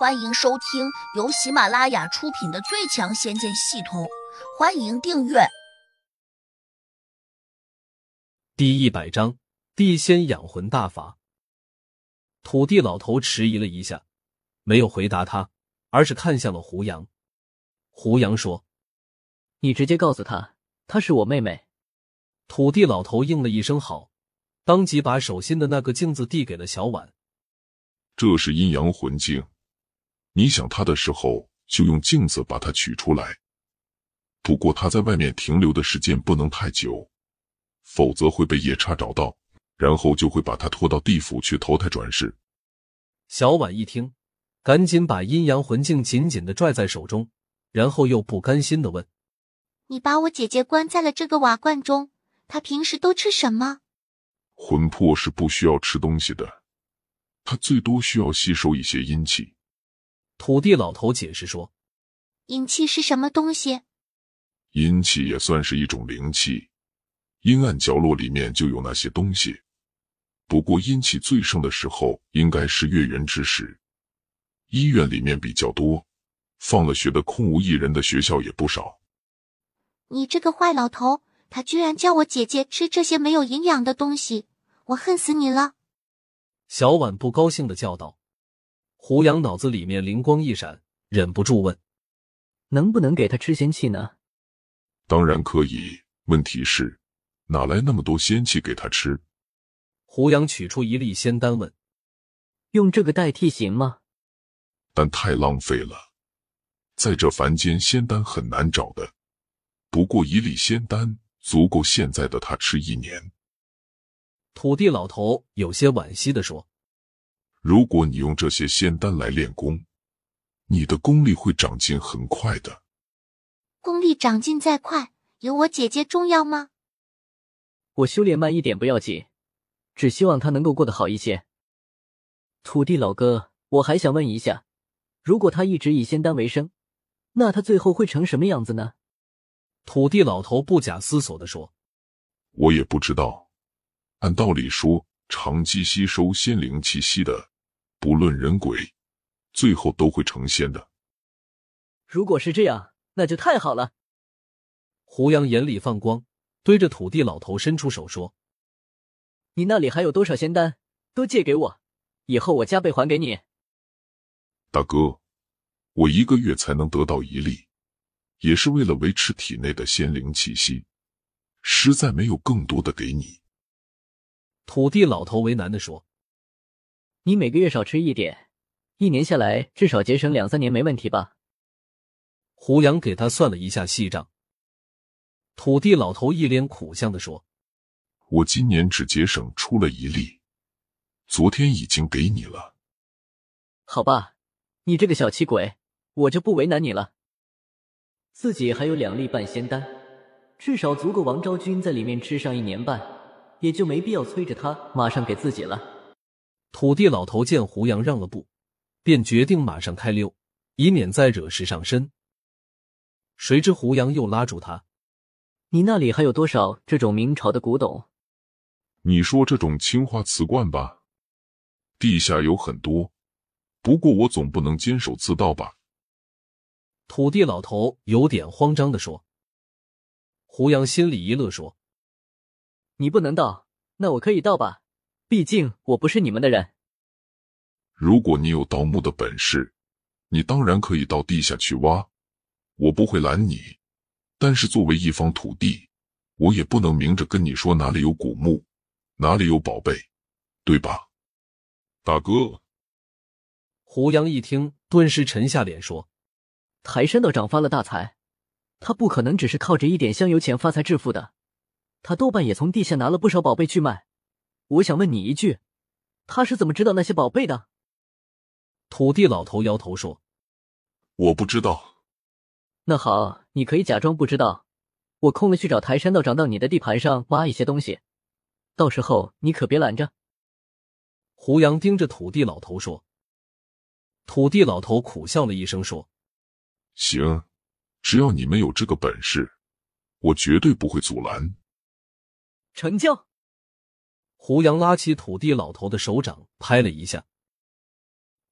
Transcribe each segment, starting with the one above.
欢迎收听由喜马拉雅出品的《最强仙剑系统》，欢迎订阅。第一百章：地仙养魂大法。土地老头迟疑了一下，没有回答他，而是看向了胡杨。胡杨说：“你直接告诉他，她是我妹妹。”土地老头应了一声好，当即把手心的那个镜子递给了小婉。这是阴阳魂镜。你想他的时候，就用镜子把他取出来。不过他在外面停留的时间不能太久，否则会被夜叉找到，然后就会把他拖到地府去投胎转世。小婉一听，赶紧把阴阳魂镜紧紧的拽在手中，然后又不甘心的问：“你把我姐姐关在了这个瓦罐中，她平时都吃什么？”魂魄是不需要吃东西的，它最多需要吸收一些阴气。土地老头解释说：“阴气是什么东西？阴气也算是一种灵气，阴暗角落里面就有那些东西。不过阴气最盛的时候，应该是月圆之时。医院里面比较多，放了学的空无一人的学校也不少。你这个坏老头，他居然叫我姐姐吃这些没有营养的东西，我恨死你了！”小婉不高兴的叫道。胡杨脑子里面灵光一闪，忍不住问：“能不能给他吃仙气呢？”“当然可以，问题是哪来那么多仙气给他吃？”胡杨取出一粒仙丹问：“用这个代替行吗？”“但太浪费了，在这凡间仙丹很难找的。不过一粒仙丹足够现在的他吃一年。”土地老头有些惋惜的说。如果你用这些仙丹来练功，你的功力会长进很快的。功力长进再快，有我姐姐重要吗？我修炼慢一点不要紧，只希望她能够过得好一些。土地老哥，我还想问一下，如果他一直以仙丹为生，那他最后会成什么样子呢？土地老头不假思索的说：“我也不知道。按道理说，长期吸收仙灵气息的。”不论人鬼，最后都会成仙的。如果是这样，那就太好了。胡杨眼里放光，对着土地老头伸出手说：“你那里还有多少仙丹？都借给我，以后我加倍还给你。”大哥，我一个月才能得到一粒，也是为了维持体内的仙灵气息，实在没有更多的给你。土地老头为难的说。你每个月少吃一点，一年下来至少节省两三年，没问题吧？胡杨给他算了一下细账。土地老头一脸苦相的说：“我今年只节省出了一粒，昨天已经给你了。”好吧，你这个小气鬼，我就不为难你了。自己还有两粒半仙丹，至少足够王昭君在里面吃上一年半，也就没必要催着他马上给自己了。土地老头见胡杨让了步，便决定马上开溜，以免再惹事上身。谁知胡杨又拉住他：“你那里还有多少这种明朝的古董？你说这种青花瓷罐吧，地下有很多，不过我总不能监守自盗吧？”土地老头有点慌张的说。胡杨心里一乐，说：“你不能盗，那我可以盗吧？”毕竟我不是你们的人。如果你有盗墓的本事，你当然可以到地下去挖，我不会拦你。但是作为一方土地，我也不能明着跟你说哪里有古墓，哪里有宝贝，对吧，大哥？胡杨一听，顿时沉下脸说：“台山道长发了大财，他不可能只是靠着一点香油钱发财致富的，他多半也从地下拿了不少宝贝去卖。”我想问你一句，他是怎么知道那些宝贝的？土地老头摇头说：“我不知道。”那好，你可以假装不知道。我空了去找台山道长到你的地盘上挖一些东西，到时候你可别拦着。胡杨盯着土地老头说。土地老头苦笑了一声说：“行，只要你们有这个本事，我绝对不会阻拦。”成交。胡杨拉起土地老头的手掌，拍了一下。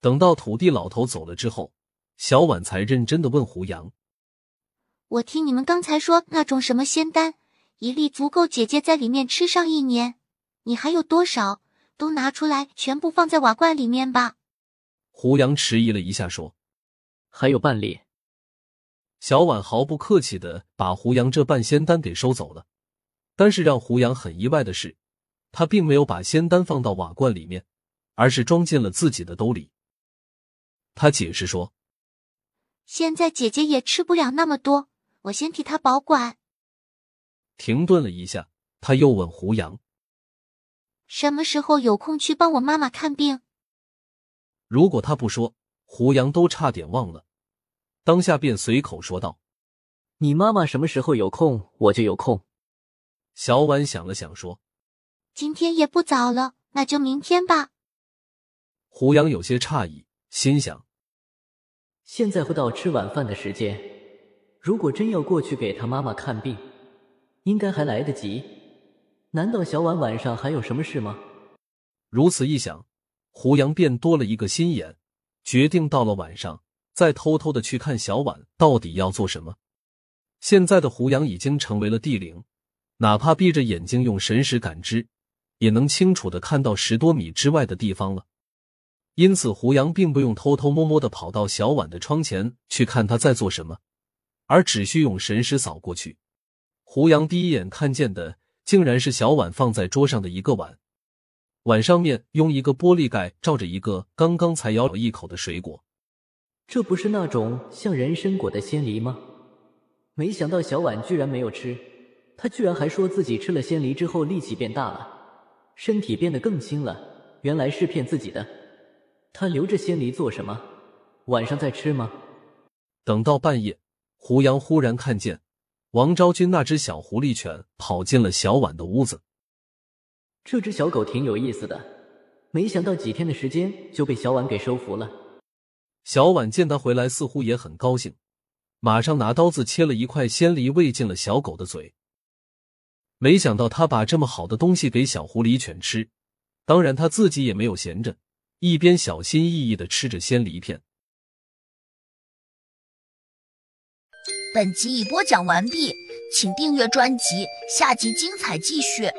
等到土地老头走了之后，小婉才认真的问胡杨：“我听你们刚才说那种什么仙丹，一粒足够姐姐在里面吃上一年，你还有多少？都拿出来，全部放在瓦罐里面吧。”胡杨迟疑了一下，说：“还有半粒。”小婉毫不客气的把胡杨这半仙丹给收走了。但是让胡杨很意外的是，他并没有把仙丹放到瓦罐里面，而是装进了自己的兜里。他解释说：“现在姐姐也吃不了那么多，我先替她保管。”停顿了一下，他又问胡杨：“什么时候有空去帮我妈妈看病？”如果他不说，胡杨都差点忘了。当下便随口说道：“你妈妈什么时候有空，我就有空。”小婉想了想说：“今天也不早了，那就明天吧。”胡杨有些诧异，心想：“现在会到吃晚饭的时间，如果真要过去给他妈妈看病，应该还来得及。难道小婉晚上还有什么事吗？”如此一想。胡杨便多了一个心眼，决定到了晚上再偷偷的去看小婉到底要做什么。现在的胡杨已经成为了地灵，哪怕闭着眼睛用神识感知，也能清楚的看到十多米之外的地方了。因此，胡杨并不用偷偷摸摸的跑到小婉的窗前去看他在做什么，而只需用神识扫过去。胡杨第一眼看见的，竟然是小婉放在桌上的一个碗。碗上面用一个玻璃盖罩着一个刚刚才咬了一口的水果，这不是那种像人参果的鲜梨吗？没想到小婉居然没有吃，她居然还说自己吃了鲜梨之后力气变大了，身体变得更轻了。原来是骗自己的。他留着仙梨做什么？晚上再吃吗？等到半夜，胡杨忽然看见王昭君那只小狐狸犬跑进了小婉的屋子。这只小狗挺有意思的，没想到几天的时间就被小婉给收服了。小婉见他回来，似乎也很高兴，马上拿刀子切了一块鲜梨喂进了小狗的嘴。没想到他把这么好的东西给小狐狸犬吃，当然他自己也没有闲着，一边小心翼翼的吃着鲜梨片。本集已播讲完毕，请订阅专辑，下集精彩继续。